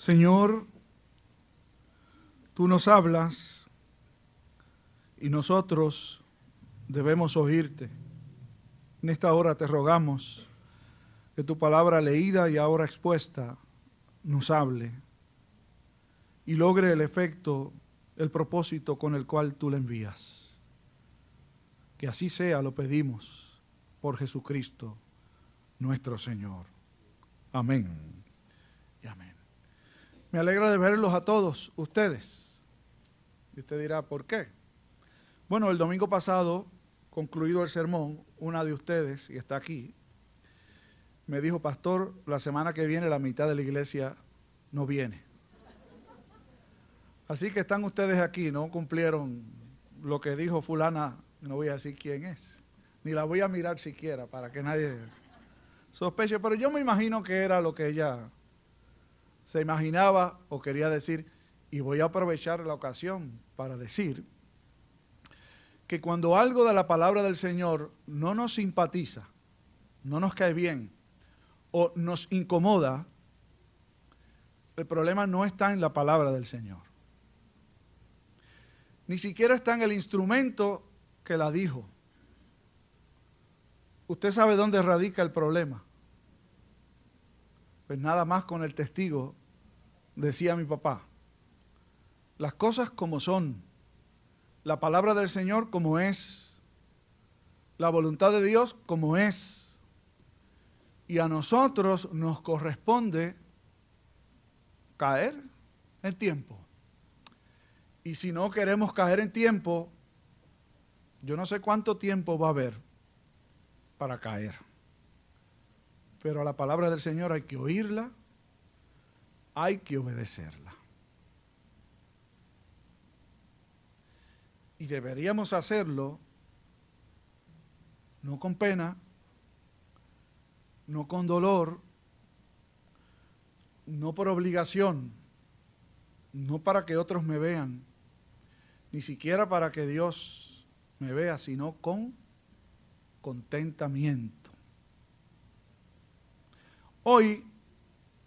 Señor, tú nos hablas y nosotros debemos oírte. En esta hora te rogamos que tu palabra leída y ahora expuesta nos hable y logre el efecto, el propósito con el cual tú le envías. Que así sea, lo pedimos por Jesucristo, nuestro Señor. Amén. Me alegra de verlos a todos ustedes. Y usted dirá, ¿por qué? Bueno, el domingo pasado, concluido el sermón, una de ustedes, y está aquí, me dijo, pastor, la semana que viene la mitad de la iglesia no viene. Así que están ustedes aquí, no cumplieron lo que dijo fulana, no voy a decir quién es, ni la voy a mirar siquiera para que nadie sospeche, pero yo me imagino que era lo que ella se imaginaba o quería decir, y voy a aprovechar la ocasión para decir, que cuando algo de la palabra del Señor no nos simpatiza, no nos cae bien o nos incomoda, el problema no está en la palabra del Señor. Ni siquiera está en el instrumento que la dijo. Usted sabe dónde radica el problema. Pues nada más con el testigo decía mi papá, las cosas como son, la palabra del Señor como es, la voluntad de Dios como es, y a nosotros nos corresponde caer en tiempo. Y si no queremos caer en tiempo, yo no sé cuánto tiempo va a haber para caer. Pero a la palabra del Señor hay que oírla, hay que obedecerla. Y deberíamos hacerlo no con pena, no con dolor, no por obligación, no para que otros me vean, ni siquiera para que Dios me vea, sino con contentamiento. Hoy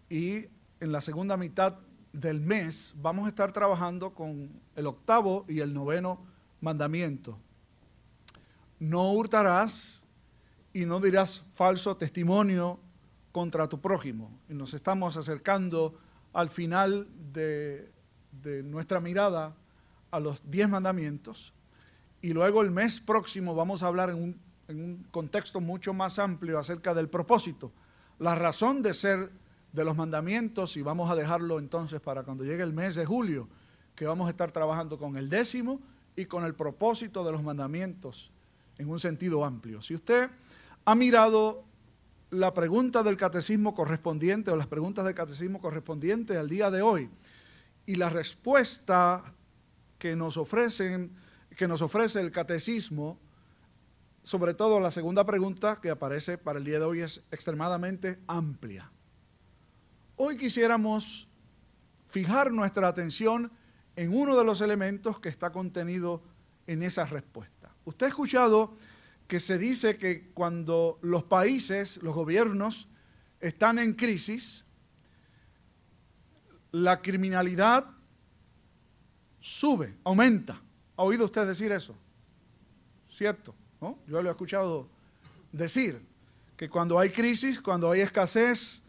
y en la segunda mitad del mes vamos a estar trabajando con el octavo y el noveno mandamiento. No hurtarás y no dirás falso testimonio contra tu prójimo. Y nos estamos acercando al final de, nuestra mirada a los diez mandamientos. Y luego el mes próximo vamos a hablar en un, en un contexto mucho más amplio acerca del propósito, la razón de ser de los mandamientos y vamos a dejarlo entonces para cuando llegue el mes de julio, que vamos a estar trabajando con el décimo y con el propósito de los mandamientos en un sentido amplio. Si usted ha mirado la pregunta del catecismo correspondiente o las preguntas del catecismo correspondiente al día de hoy y la respuesta que nos ofrecen que nos ofrece el catecismo, sobre todo la segunda pregunta que aparece para el día de hoy es extremadamente amplia. Hoy quisiéramos fijar nuestra atención en uno de los elementos que está contenido en esa respuesta. Usted ha escuchado que se dice que cuando los países, los gobiernos, están en crisis, la criminalidad sube, aumenta. ¿Ha oído usted decir eso? ¿Cierto? Yo lo he escuchado decir, que cuando hay crisis, cuando hay escasez,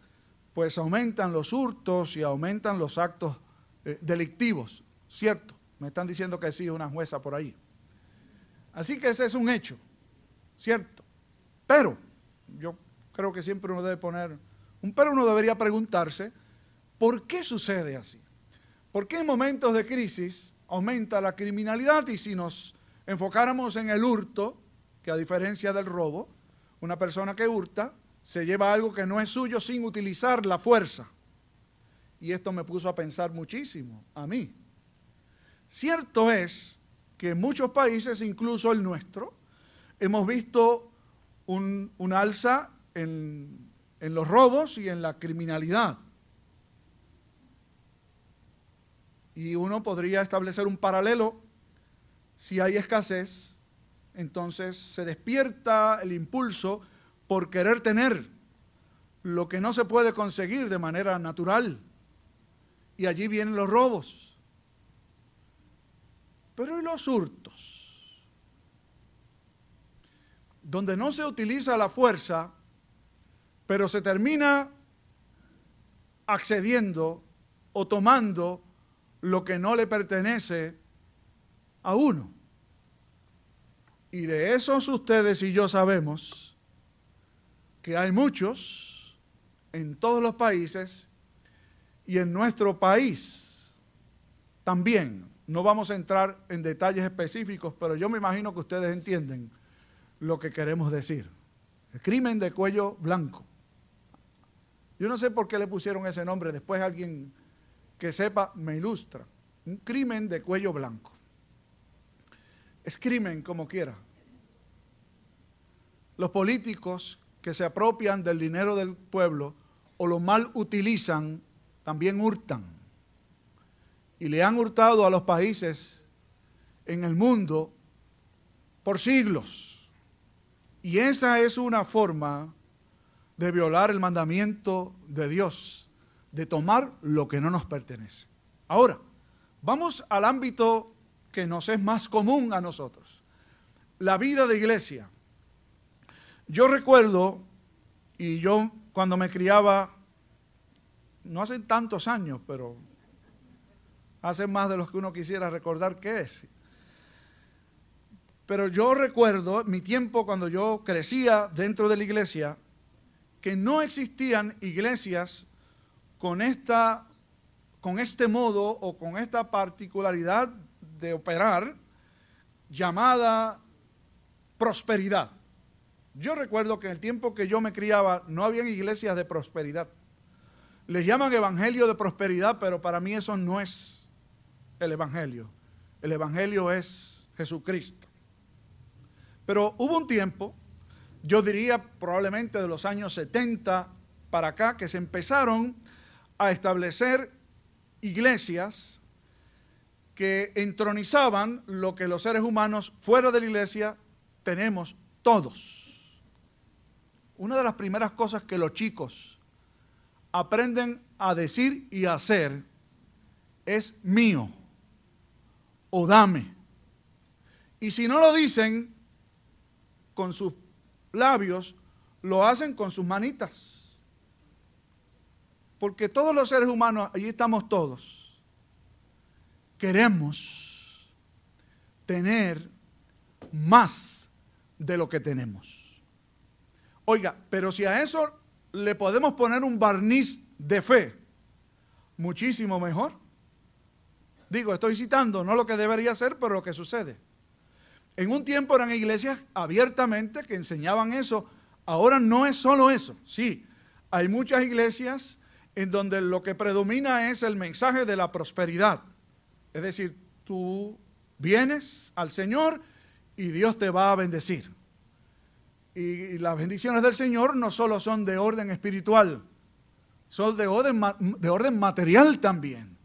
pues aumentan los hurtos y aumentan los actos eh, delictivos, ¿cierto? Me están diciendo que sí, una jueza por ahí. Así que ese es un hecho, ¿cierto? Pero, yo creo que siempre uno debe poner, un pero uno debería preguntarse, ¿por qué sucede así? ¿Por qué en momentos de crisis aumenta la criminalidad y si nos enfocáramos en el hurto, que a diferencia del robo, una persona que hurta se lleva algo que no es suyo sin utilizar la fuerza. Y esto me puso a pensar muchísimo a mí. Cierto es que en muchos países, incluso el nuestro, hemos visto un, alza en, en los robos y en la criminalidad. Y uno podría establecer un paralelo. Si hay escasez, entonces se despierta el impulso por querer tener lo que no se puede conseguir de manera natural. y allí vienen los robos. Pero ¿y los hurtos? Donde no se utiliza la fuerza, pero se termina accediendo o tomando lo que no le pertenece a uno. Y de esos ustedes y yo sabemos que hay muchos en todos los países y en nuestro país también. No vamos a entrar en detalles específicos, pero yo me imagino que ustedes entienden lo que queremos decir. El crimen de cuello blanco. Yo no sé por qué le pusieron ese nombre, después alguien que sepa me ilustra. Un crimen de cuello blanco. Es crimen como quiera. Los políticos que se apropian del dinero del pueblo o lo mal utilizan, también hurtan. Y le han hurtado a los países en el mundo por siglos. Y esa es una forma de violar el mandamiento de Dios, de tomar lo que no nos pertenece. Ahora, vamos al ámbito que nos es más común a nosotros, la vida de iglesia. Yo recuerdo, y yo cuando me criaba, no hace tantos años, pero hace más de los que uno quisiera recordar qué es. Pero yo recuerdo mi tiempo cuando yo crecía dentro de la iglesia, que no existían iglesias con, esta, con este modo o con esta particularidad de operar llamada prosperidad. Yo recuerdo que en el tiempo que yo me criaba no habían iglesias de prosperidad. Les llaman evangelio de prosperidad, pero para mí eso no es el evangelio. El evangelio es Jesucristo. Pero hubo un tiempo yo diría probablemente de los años 70 para acá, que se empezaron a establecer iglesias que entronizaban lo que los seres humanos fuera de la iglesia tenemos todos. Una de las primeras cosas que los chicos aprenden a decir y a hacer es mío o dame. Y si no lo dicen con sus labios, lo hacen con sus manitas. Porque todos los seres humanos, allí estamos todos, queremos tener más de lo que tenemos. Oiga, pero si a eso le podemos poner un barniz de fe, muchísimo mejor. Digo, estoy citando no lo que debería ser, pero lo que sucede. En un tiempo eran iglesias abiertamente que enseñaban eso. Ahora no es solo eso. Sí, hay muchas iglesias en donde lo que predomina es el mensaje de la prosperidad. Es decir, tú vienes al Señor y Dios te va a bendecir. Y las bendiciones del Señor no solo son de orden espiritual, son de orden, de orden material también.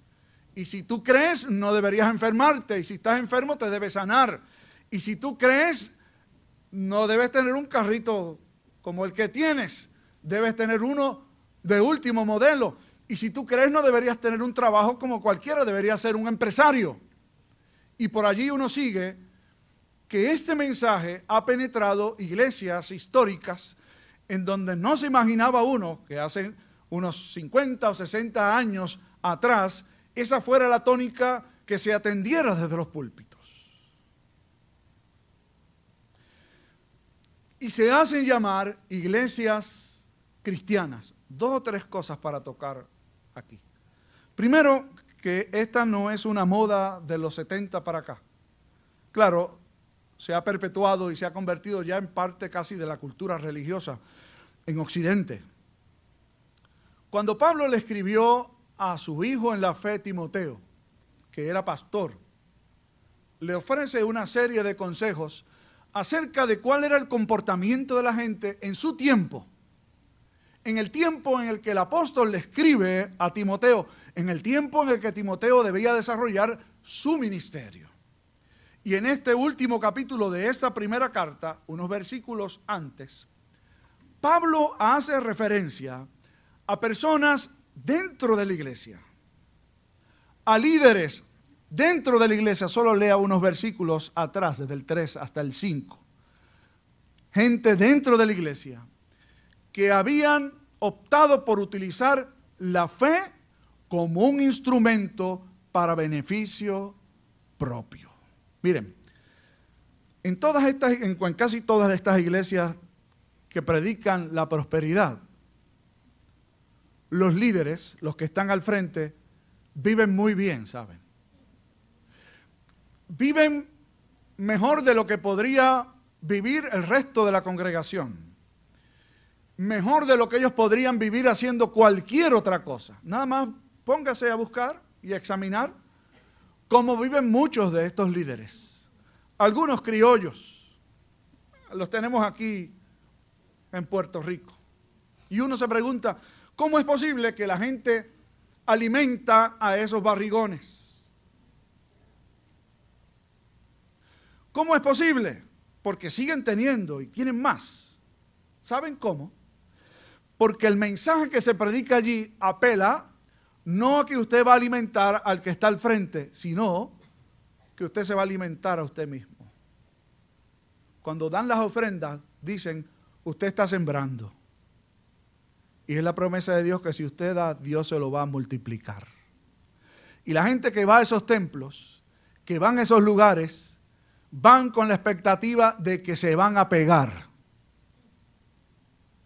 Y si tú crees, no deberías enfermarte. Y si estás enfermo, te debes sanar. Y si tú crees, no debes tener un carrito como el que tienes, debes tener uno de último modelo. Y si tú crees, no deberías tener un trabajo como cualquiera, deberías ser un empresario. Y por allí uno sigue que este mensaje ha penetrado iglesias históricas en donde no se imaginaba uno que hace unos 50 o 60 años atrás esa fuera la tónica que se atendiera desde los púlpitos. y se hacen llamar iglesias cristianas. Dos o tres cosas para tocar aquí. Primero, que esta no es una moda de los 70 para acá. Claro, se ha perpetuado y se ha convertido ya en parte casi de la cultura religiosa en Occidente. Cuando Pablo le escribió a su hijo en la fe, Timoteo, que era pastor, le ofrece una serie de consejos acerca de cuál era el comportamiento de la gente en su tiempo. En el tiempo en el que el apóstol le escribe a Timoteo, en el tiempo en el que Timoteo debía desarrollar su ministerio. Y en este último capítulo de esta primera carta, unos versículos antes, Pablo hace referencia a personas dentro de la iglesia a líderes dentro de la iglesia, solo lea unos versículos atrás, desde el 3 hasta el 5. Gente dentro de la iglesia que habían optado por utilizar la fe como un instrumento para beneficio propio. Miren, en, todas estas, en casi todas estas iglesias que predican la prosperidad, los líderes, los que están al frente, viven muy bien, ¿saben? Viven mejor de lo que podría vivir el resto de la congregación. Mejor de lo que ellos podrían vivir haciendo cualquier otra cosa. Nada más póngase a buscar y examinar cómo viven muchos de estos líderes. Algunos criollos, los tenemos aquí en Puerto Rico. Y uno se pregunta, ¿cómo es posible que la gente alimenta a esos barrigones? ¿Cómo es posible? Porque siguen teniendo y tienen más. ¿Saben cómo? Porque el mensaje que se predica allí apela no que usted va a alimentar al que está al frente, sino que usted se va a alimentar a usted mismo. Cuando dan las ofrendas, dicen, usted está sembrando. Y es la promesa de Dios que si usted da, Dios se lo va a multiplicar. Y la gente que va a esos templos, que van a esos lugares, van con la expectativa de que se van a pegar.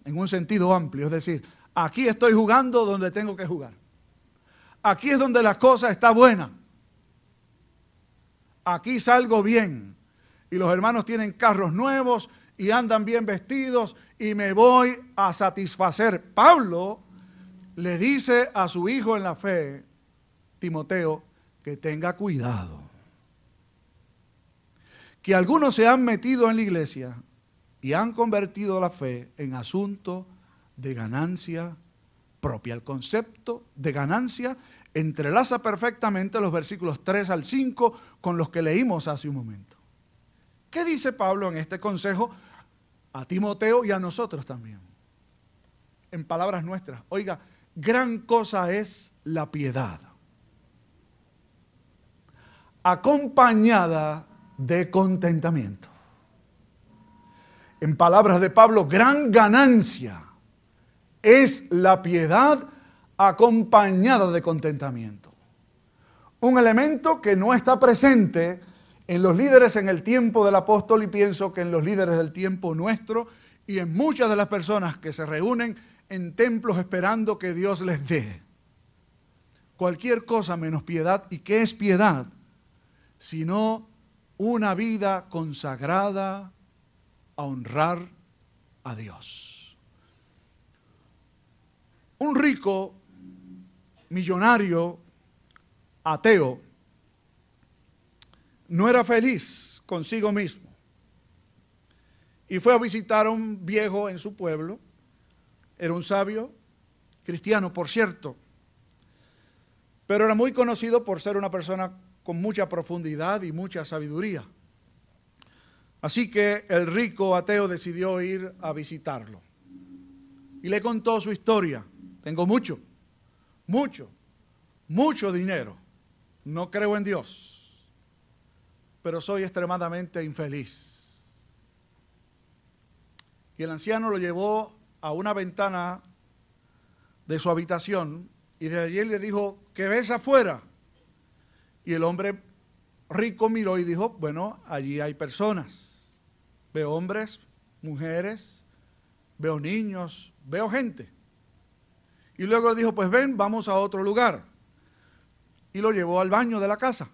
En un sentido amplio, es decir, aquí estoy jugando donde tengo que jugar. Aquí es donde la cosa está buena. Aquí salgo bien. Y los hermanos tienen carros nuevos y andan bien vestidos y me voy a satisfacer. Pablo le dice a su hijo en la fe, Timoteo, que tenga cuidado. Que algunos se han metido en la iglesia y han convertido la fe en asunto de ganancia propia. El concepto de ganancia entrelaza perfectamente los versículos 3 al 5 con los que leímos hace un momento. ¿Qué dice Pablo en este consejo a Timoteo y a nosotros también? En palabras nuestras, oiga, gran cosa es la piedad, acompañada de contentamiento. En palabras de Pablo, gran ganancia es la piedad acompañada de contentamiento. Un elemento que no está presente en los líderes en el tiempo del apóstol y pienso que en los líderes del tiempo nuestro y en muchas de las personas que se reúnen en templos esperando que Dios les dé. Cualquier cosa menos piedad. ¿Y qué es piedad? Sino una vida consagrada a honrar a Dios. Un rico millonario ateo no era feliz consigo mismo. Y fue a visitar a un viejo en su pueblo, era un sabio, cristiano por cierto, pero era muy conocido por ser una persona con mucha profundidad y mucha sabiduría. Así que el rico ateo decidió ir a visitarlo. Y le contó su historia. Tengo mucho mucho, mucho dinero. No creo en Dios, pero soy extremadamente infeliz. Y el anciano lo llevó a una ventana de su habitación y desde allí le dijo, ¿qué ves afuera? Y el hombre rico miró y dijo, bueno, allí hay personas. Veo hombres, mujeres, veo niños, veo gente. Y luego le dijo, pues ven, vamos a otro lugar. Y lo llevó al baño de la casa.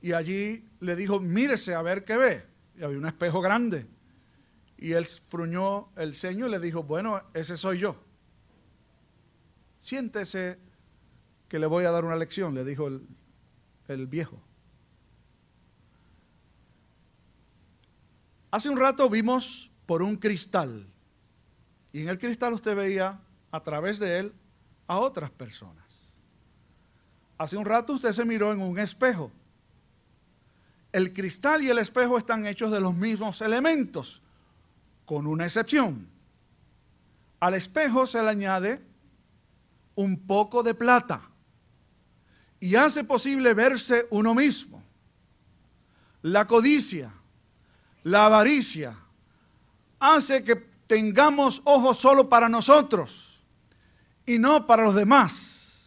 Y allí le dijo, mírese a ver qué ve. Y había un espejo grande. Y él fruñó el ceño y le dijo, bueno, ese soy yo. Siéntese que le voy a dar una lección, le dijo el, el viejo. Hace un rato vimos por un cristal. Y en el cristal usted veía a través de él a otras personas. Hace un rato usted se miró en un espejo. El cristal y el espejo están hechos de los mismos elementos, con una excepción. Al espejo se le añade un poco de plata y hace posible verse uno mismo. La codicia, la avaricia, hace que tengamos ojos solo para nosotros y no para los demás.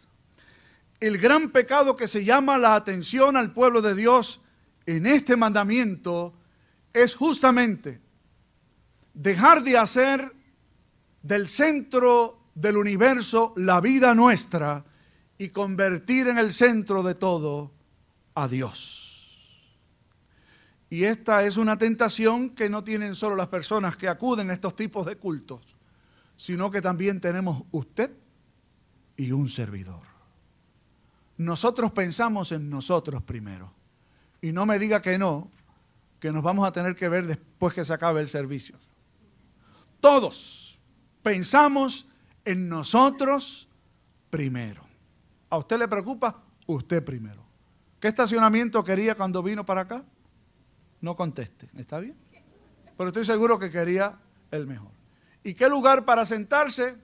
El gran pecado que se llama la atención al pueblo de Dios en este mandamiento es justamente dejar de hacer del centro del universo la vida nuestra y convertir en el centro de todo a Dios. Y esta es una tentación que no tienen solo las personas que acuden a estos tipos de cultos, sino que también tenemos usted y un servidor. Nosotros pensamos en nosotros primero. Y no me diga que no, que nos vamos a tener que ver después que se acabe el servicio. Todos pensamos en nosotros primero. ¿A usted le preocupa? Usted primero. ¿Qué estacionamiento quería cuando vino para acá? No conteste, ¿está bien? Pero estoy seguro que quería el mejor. ¿Y qué lugar para sentarse?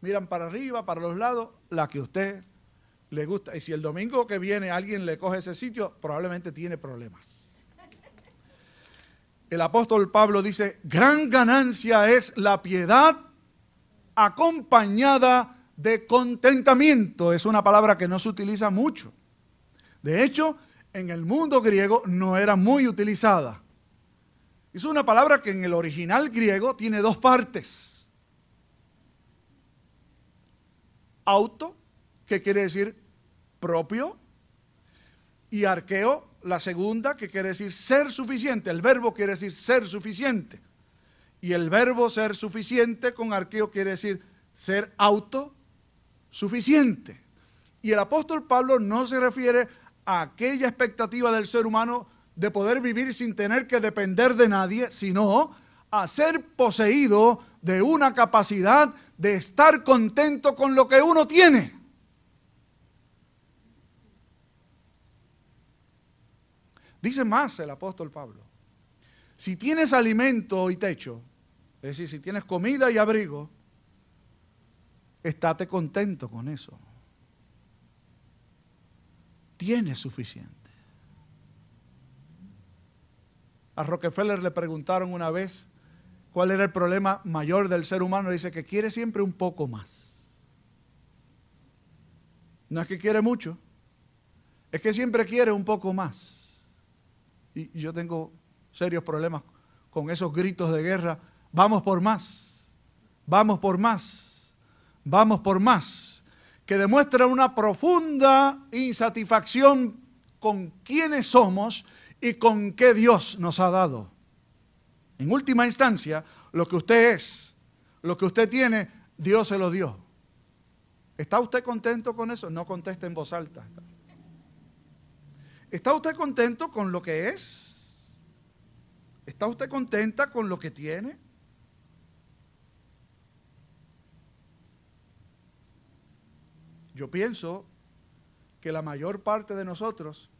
Miran para arriba, para los lados, la que a usted le gusta. Y si el domingo que viene alguien le coge ese sitio, probablemente tiene problemas. El apóstol Pablo dice, gran ganancia es la piedad acompañada de contentamiento. Es una palabra que no se utiliza mucho. De hecho, en el mundo griego no era muy utilizada. Es una palabra que en el original griego tiene dos partes. Auto, que quiere decir propio, y arqueo, la segunda, que quiere decir ser suficiente. El verbo quiere decir ser suficiente. Y el verbo ser suficiente con arqueo quiere decir ser autosuficiente. Y el apóstol Pablo no se refiere aquella expectativa del ser humano de poder vivir sin tener que depender de nadie, sino a ser poseído de una capacidad de estar contento con lo que uno tiene. Dice más el apóstol Pablo, si tienes alimento y techo, es decir, si tienes comida y abrigo, estate contento con eso tiene suficiente. A Rockefeller le preguntaron una vez cuál era el problema mayor del ser humano. Dice que quiere siempre un poco más. No es que quiere mucho, es que siempre quiere un poco más. Y yo tengo serios problemas con esos gritos de guerra. Vamos por más, vamos por más, vamos por más que demuestra una profunda insatisfacción con quiénes somos y con qué Dios nos ha dado. En última instancia, lo que usted es, lo que usted tiene, Dios se lo dio. ¿Está usted contento con eso? No conteste en voz alta. ¿Está usted contento con lo que es? ¿Está usted contenta con lo que tiene? Yo pienso que la mayor parte de nosotros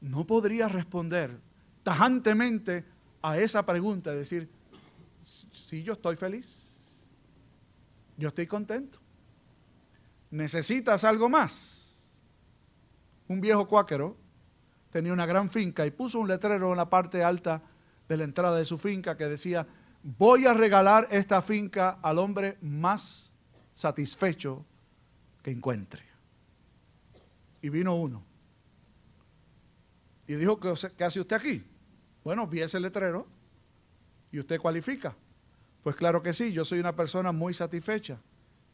no podría responder tajantemente a esa pregunta, es decir, si yo estoy feliz, yo estoy contento. ¿Necesitas algo más? Un viejo cuáquero tenía una gran finca y puso un letrero en la parte alta de la entrada de su finca que decía, voy a regalar esta finca al hombre más satisfecho que encuentre. Y vino uno. Y dijo, ¿qué hace usted aquí? Bueno, vi ese letrero y usted cualifica. Pues claro que sí, yo soy una persona muy satisfecha.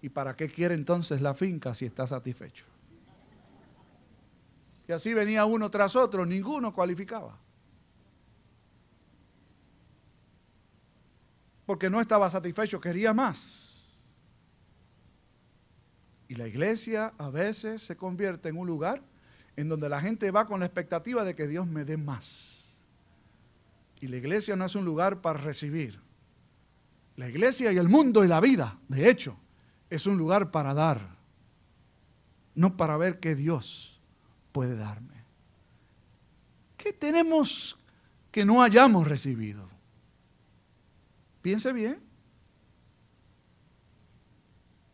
¿Y para qué quiere entonces la finca si está satisfecho? Y así venía uno tras otro, ninguno cualificaba. Porque no estaba satisfecho, quería más. Y la iglesia a veces se convierte en un lugar en donde la gente va con la expectativa de que Dios me dé más. Y la iglesia no es un lugar para recibir. La iglesia y el mundo y la vida, de hecho, es un lugar para dar, no para ver qué Dios puede darme. ¿Qué tenemos que no hayamos recibido? Piense bien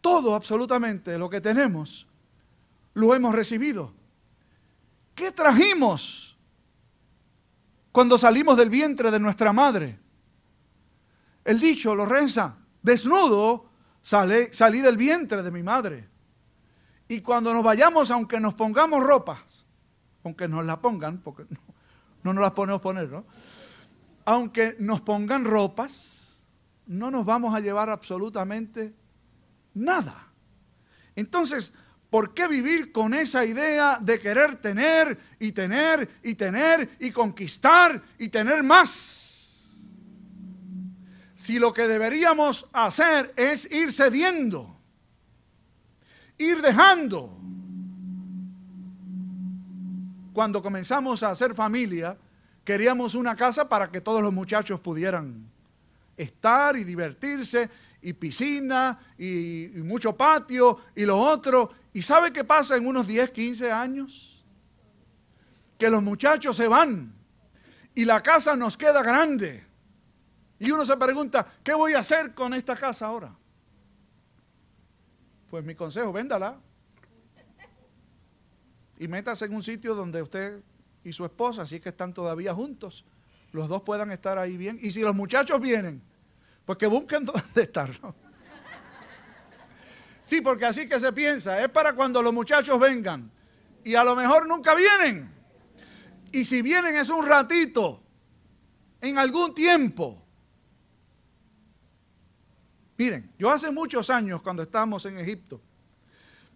todo absolutamente lo que tenemos, lo hemos recibido. ¿Qué trajimos cuando salimos del vientre de nuestra madre? El dicho lo reza, desnudo salí del vientre de mi madre. Y cuando nos vayamos, aunque nos pongamos ropas, aunque nos la pongan, porque no, no nos las ponemos poner, ¿no? Aunque nos pongan ropas, no nos vamos a llevar absolutamente nada. Entonces, ¿por qué vivir con esa idea de querer tener y tener y tener y conquistar y tener más? Si lo que deberíamos hacer es ir cediendo, ir dejando. Cuando comenzamos a hacer familia, queríamos una casa para que todos los muchachos pudieran estar y divertirse y piscina y, mucho patio y lo otro. ¿Y sabe qué pasa en unos 10, 15 años? Que los muchachos se van y la casa nos queda grande. Y uno se pregunta, ¿qué voy a hacer con esta casa ahora? Pues mi consejo, véndala. Y métase en un sitio donde usted y su esposa, si es que están todavía juntos, los dos puedan estar ahí bien. Y si los muchachos vienen porque busquen dónde estar. Sí, porque así que se piensa, es para cuando los muchachos vengan. Y a lo mejor nunca vienen. Y si vienen es un ratito, en algún tiempo. Miren, yo hace muchos años, cuando estábamos en Egipto,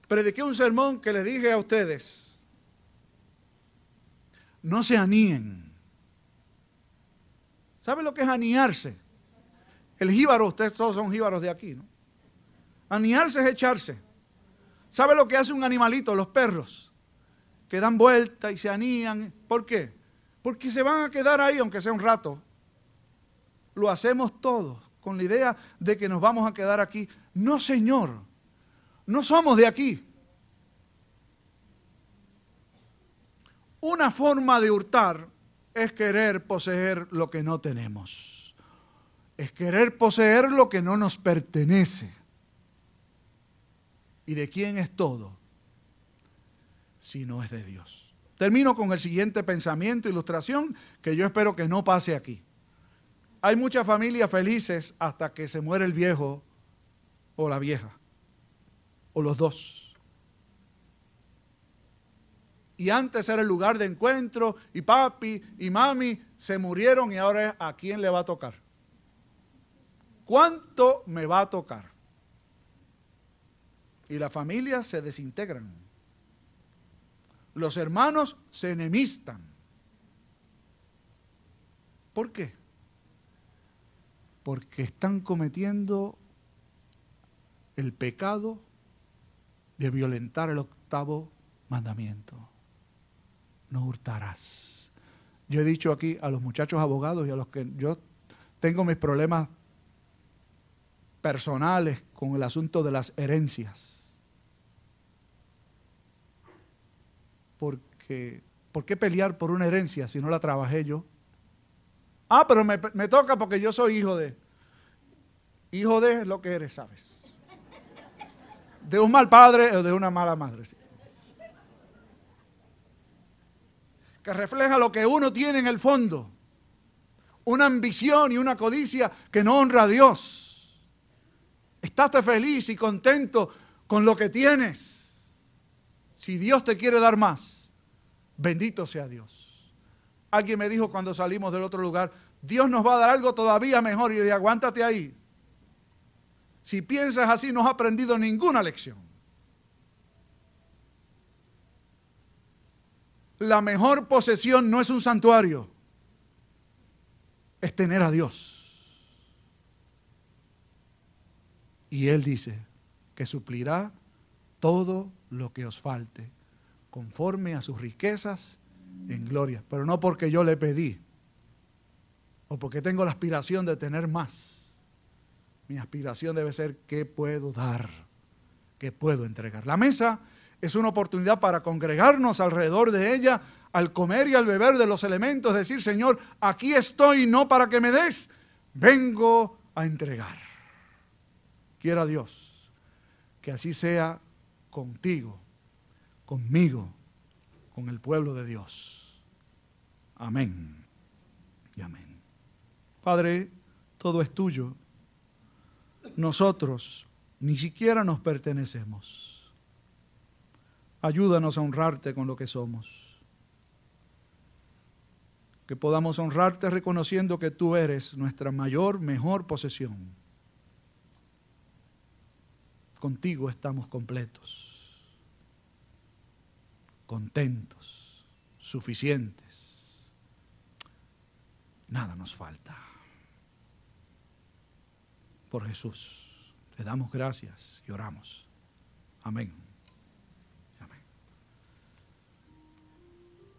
prediqué un sermón que le dije a ustedes, no se aníen. ¿Sabe lo que es aniarse? El jíbaro, ustedes todos son jíbaros de aquí, ¿no? Aniarse es echarse. ¿Sabe lo que hace un animalito, los perros? Que dan vuelta y se anían. ¿Por qué? Porque se van a quedar ahí, aunque sea un rato. Lo hacemos todos con la idea de que nos vamos a quedar aquí. No, Señor, no somos de aquí. Una forma de hurtar es querer poseer lo que no tenemos es querer poseer lo que no nos pertenece. ¿Y de quién es todo? Si no es de Dios. Termino con el siguiente pensamiento, ilustración, que yo espero que no pase aquí. Hay muchas familias felices hasta que se muere el viejo o la vieja, o los dos. Y antes era el lugar de encuentro, y papi y mami se murieron y ahora a quién le va a tocar. ¿Cuánto me va a tocar? Y las familias se desintegran. Los hermanos se enemistan. ¿Por qué? Porque están cometiendo el pecado de violentar el octavo mandamiento. No hurtarás. Yo he dicho aquí a los muchachos abogados y a los que yo tengo mis problemas personales con el asunto de las herencias. Porque, ¿por qué pelear por una herencia si no la trabajé yo? Ah, pero me, toca porque yo soy hijo de. Hijo de lo que eres, ¿sabes? De un mal padre o de una mala madre. Que refleja lo que uno tiene en el fondo. Una ambición y una codicia que no honra a Dios. Estate feliz y contento con lo que tienes. Si Dios te quiere dar más, bendito sea Dios. Alguien me dijo cuando salimos del otro lugar, Dios nos va a dar algo todavía mejor. Y yo aguántate ahí. Si piensas así, no has aprendido ninguna lección. La mejor posesión no es un santuario, es tener a Dios. Y Él dice que suplirá todo lo que os falte, conforme a sus riquezas en gloria. Pero no porque yo le pedí, o porque tengo la aspiración de tener más. Mi aspiración debe ser qué puedo dar, qué puedo entregar. La mesa es una oportunidad para congregarnos alrededor de ella, al comer y al beber de los elementos, decir, Señor, aquí estoy no para que me des, vengo a entregar. Quiera Dios que así sea contigo, conmigo, con el pueblo de Dios. Amén y amén. Padre, todo es tuyo. Nosotros ni siquiera nos pertenecemos. Ayúdanos a honrarte con lo que somos. Que podamos honrarte reconociendo que tú eres nuestra mayor, mejor posesión. Contigo estamos completos, contentos, suficientes. Nada nos falta. Por Jesús, le damos gracias y oramos. Amén.